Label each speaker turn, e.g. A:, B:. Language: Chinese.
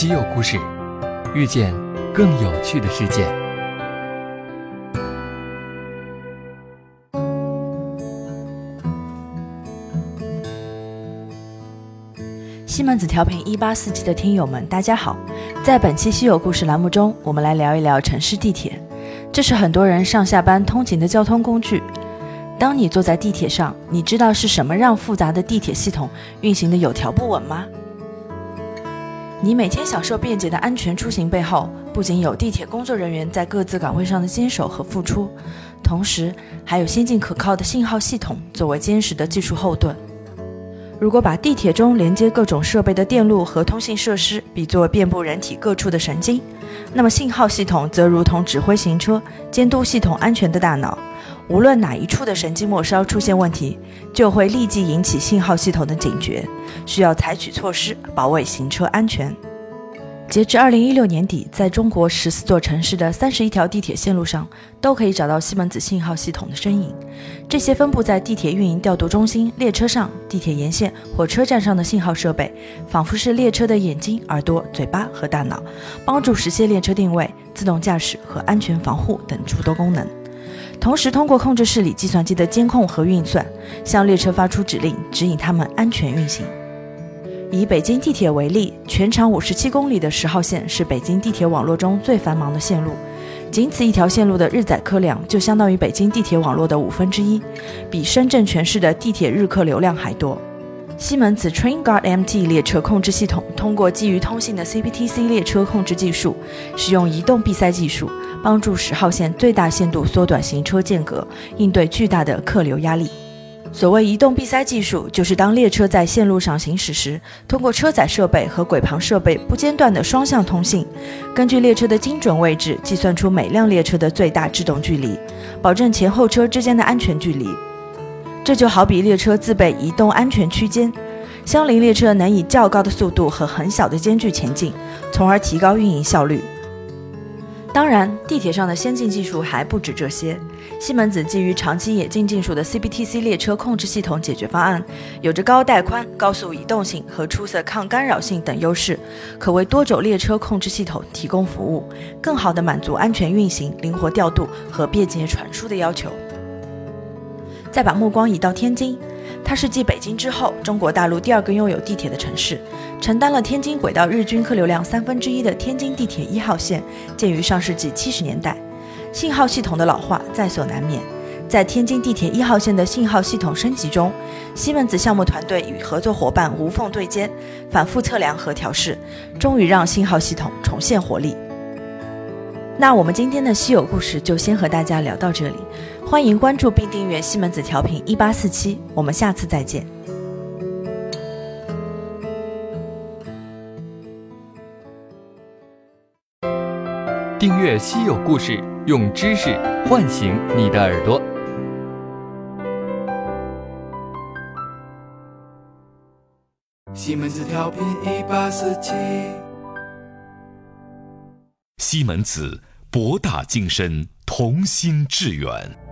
A: 稀有故事，遇见更有趣的世界。
B: 西门子调频一八四七的听友们，大家好！在本期稀有故事栏目中，我们来聊一聊城市地铁。这是很多人上下班通勤的交通工具。当你坐在地铁上，你知道是什么让复杂的地铁系统运行的有条不紊吗？你每天享受便捷的安全出行背后，不仅有地铁工作人员在各自岗位上的坚守和付出，同时还有先进可靠的信号系统作为坚实的技术后盾。如果把地铁中连接各种设备的电路和通信设施比作遍布人体各处的神经，那么信号系统则如同指挥行车、监督系统安全的大脑。无论哪一处的神经末梢出现问题，就会立即引起信号系统的警觉，需要采取措施保卫行车安全。截至二零一六年底，在中国十四座城市的三十一条地铁线路上，都可以找到西门子信号系统的身影。这些分布在地铁运营调度中心、列车上、地铁沿线火车站上的信号设备，仿佛是列车的眼睛、耳朵、嘴巴和大脑，帮助实现列车定位、自动驾驶和安全防护等诸多功能。同时，通过控制室里计算机的监控和运算，向列车发出指令，指引它们安全运行。以北京地铁为例，全长五十七公里的十号线是北京地铁网络中最繁忙的线路，仅此一条线路的日载客量就相当于北京地铁网络的五分之一，比深圳全市的地铁日客流量还多。西门子 TrainGuard MT 列车控制系统通过基于通信的 CPTC 列车控制技术，使用移动闭塞技术，帮助十号线最大限度缩短行车间隔，应对巨大的客流压力。所谓移动闭塞技术，就是当列车在线路上行驶时，通过车载设备和轨旁设备不间断的双向通信，根据列车的精准位置计算出每辆列车的最大制动距离，保证前后车之间的安全距离。这就好比列车自备移动安全区间，相邻列车能以较高的速度和很小的间距前进，从而提高运营效率。当然，地铁上的先进技术还不止这些。西门子基于长期冶金技术的 CBTC 列车控制系统解决方案，有着高带宽、高速移动性和出色抗干扰性等优势，可为多种列车控制系统提供服务，更好地满足安全运行、灵活调度和便捷传输的要求。再把目光移到天津。它是继北京之后，中国大陆第二个拥有地铁的城市，承担了天津轨道日均客流量三分之一的天津地铁一号线，建于上世纪七十年代。信号系统的老化在所难免，在天津地铁一号线的信号系统升级中，西门子项目团队与合作伙伴无缝对接，反复测量和调试，终于让信号系统重现活力。那我们今天的稀有故事就先和大家聊到这里，欢迎关注并订阅西门子调频一八四七，我们下次再见。
A: 订阅稀有故事，用知识唤醒你的耳朵。
C: 西门子调频一八四七。
D: 西门子。博大精深，同心致远。